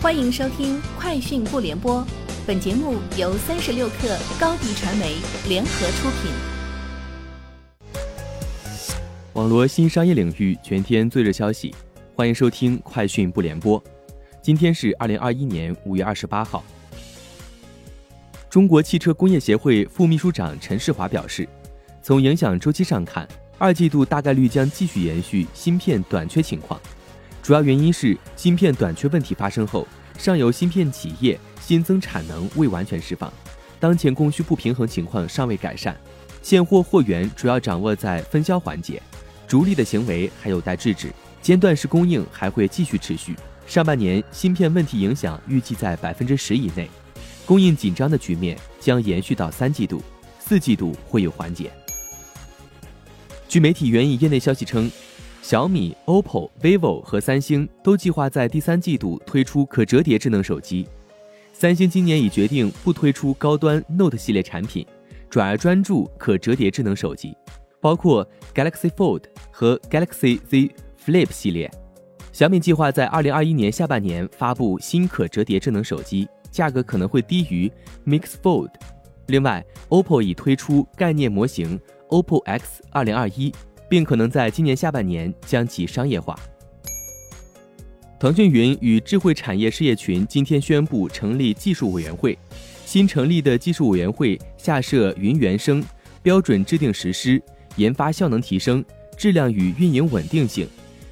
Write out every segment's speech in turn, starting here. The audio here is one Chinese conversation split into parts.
欢迎收听《快讯不联播》，本节目由三十六克高低传媒联合出品。网络新商业领域全天最热消息，欢迎收听《快讯不联播》。今天是二零二一年五月二十八号。中国汽车工业协会副秘书长陈世华表示，从影响周期上看，二季度大概率将继续延续芯片短缺情况。主要原因是芯片短缺问题发生后，上游芯片企业新增产能未完全释放，当前供需不平衡情况尚未改善，现货货源主要掌握在分销环节，逐利的行为还有待制止，间断式供应还会继续持续。上半年芯片问题影响预计在百分之十以内，供应紧张的局面将延续到三季度，四季度会有缓解。据媒体援引业内消息称。小米、OPPO、vivo 和三星都计划在第三季度推出可折叠智能手机。三星今年已决定不推出高端 Note 系列产品，转而专注可折叠智能手机，包括 Galaxy Fold 和 Galaxy Z Flip 系列。小米计划在二零二一年下半年发布新可折叠智能手机，价格可能会低于 Mix Fold。另外，OPPO 已推出概念模型 OPPO X 二零二一。并可能在今年下半年将其商业化。腾讯云与智慧产业事业群今天宣布成立技术委员会，新成立的技术委员会下设云原生、标准制定实施、研发效能提升、质量与运营稳定性、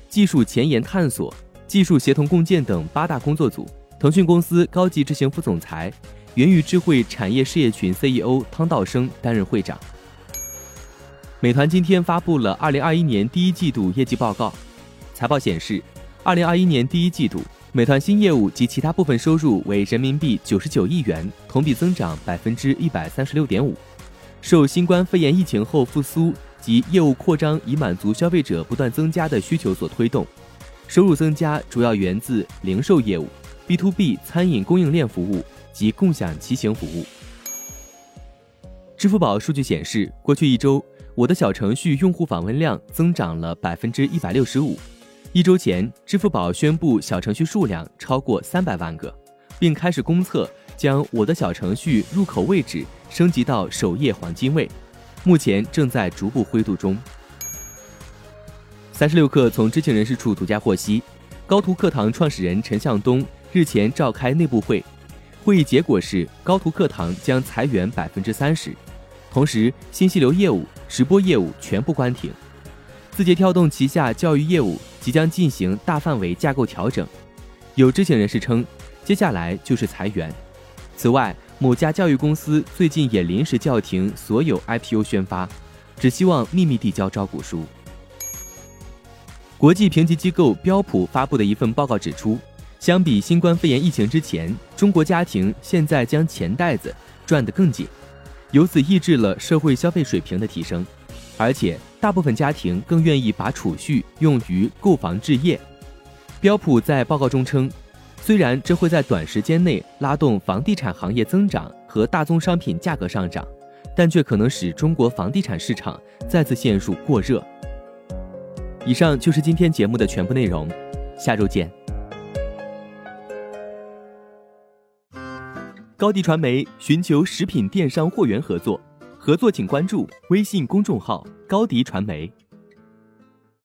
技术前沿探索、技术协同共建等八大工作组。腾讯公司高级执行副总裁、云与智慧产业事业群 CEO 汤道生担任会长。美团今天发布了二零二一年第一季度业绩报告，财报显示，二零二一年第一季度，美团新业务及其他部分收入为人民币九十九亿元，同比增长百分之一百三十六点五。受新冠肺炎疫情后复苏及业务扩张以满足消费者不断增加的需求所推动，收入增加主要源自零售业务、B to B 餐饮供应链服务及共享骑行服务。支付宝数据显示，过去一周。我的小程序用户访问量增长了百分之一百六十五。一周前，支付宝宣布小程序数量超过三百万个，并开始公测将我的小程序入口位置升级到首页黄金位，目前正在逐步灰度中。三十六氪从知情人士处独家获悉，高途课堂创始人陈向东日前召开内部会，会议结果是高途课堂将裁员百分之三十。同时，信息流业务、直播业务全部关停。字节跳动旗下教育业务即将进行大范围架构调整。有知情人士称，接下来就是裁员。此外，某家教育公司最近也临时叫停所有 IPO 宣发，只希望秘密递交招股书。国际评级机构标普发布的一份报告指出，相比新冠肺炎疫情之前，中国家庭现在将钱袋子攥得更紧。由此抑制了社会消费水平的提升，而且大部分家庭更愿意把储蓄用于购房置业。标普在报告中称，虽然这会在短时间内拉动房地产行业增长和大宗商品价格上涨，但却可能使中国房地产市场再次陷入过热。以上就是今天节目的全部内容，下周见。高迪传媒寻求食品电商货源合作，合作请关注微信公众号高迪传媒。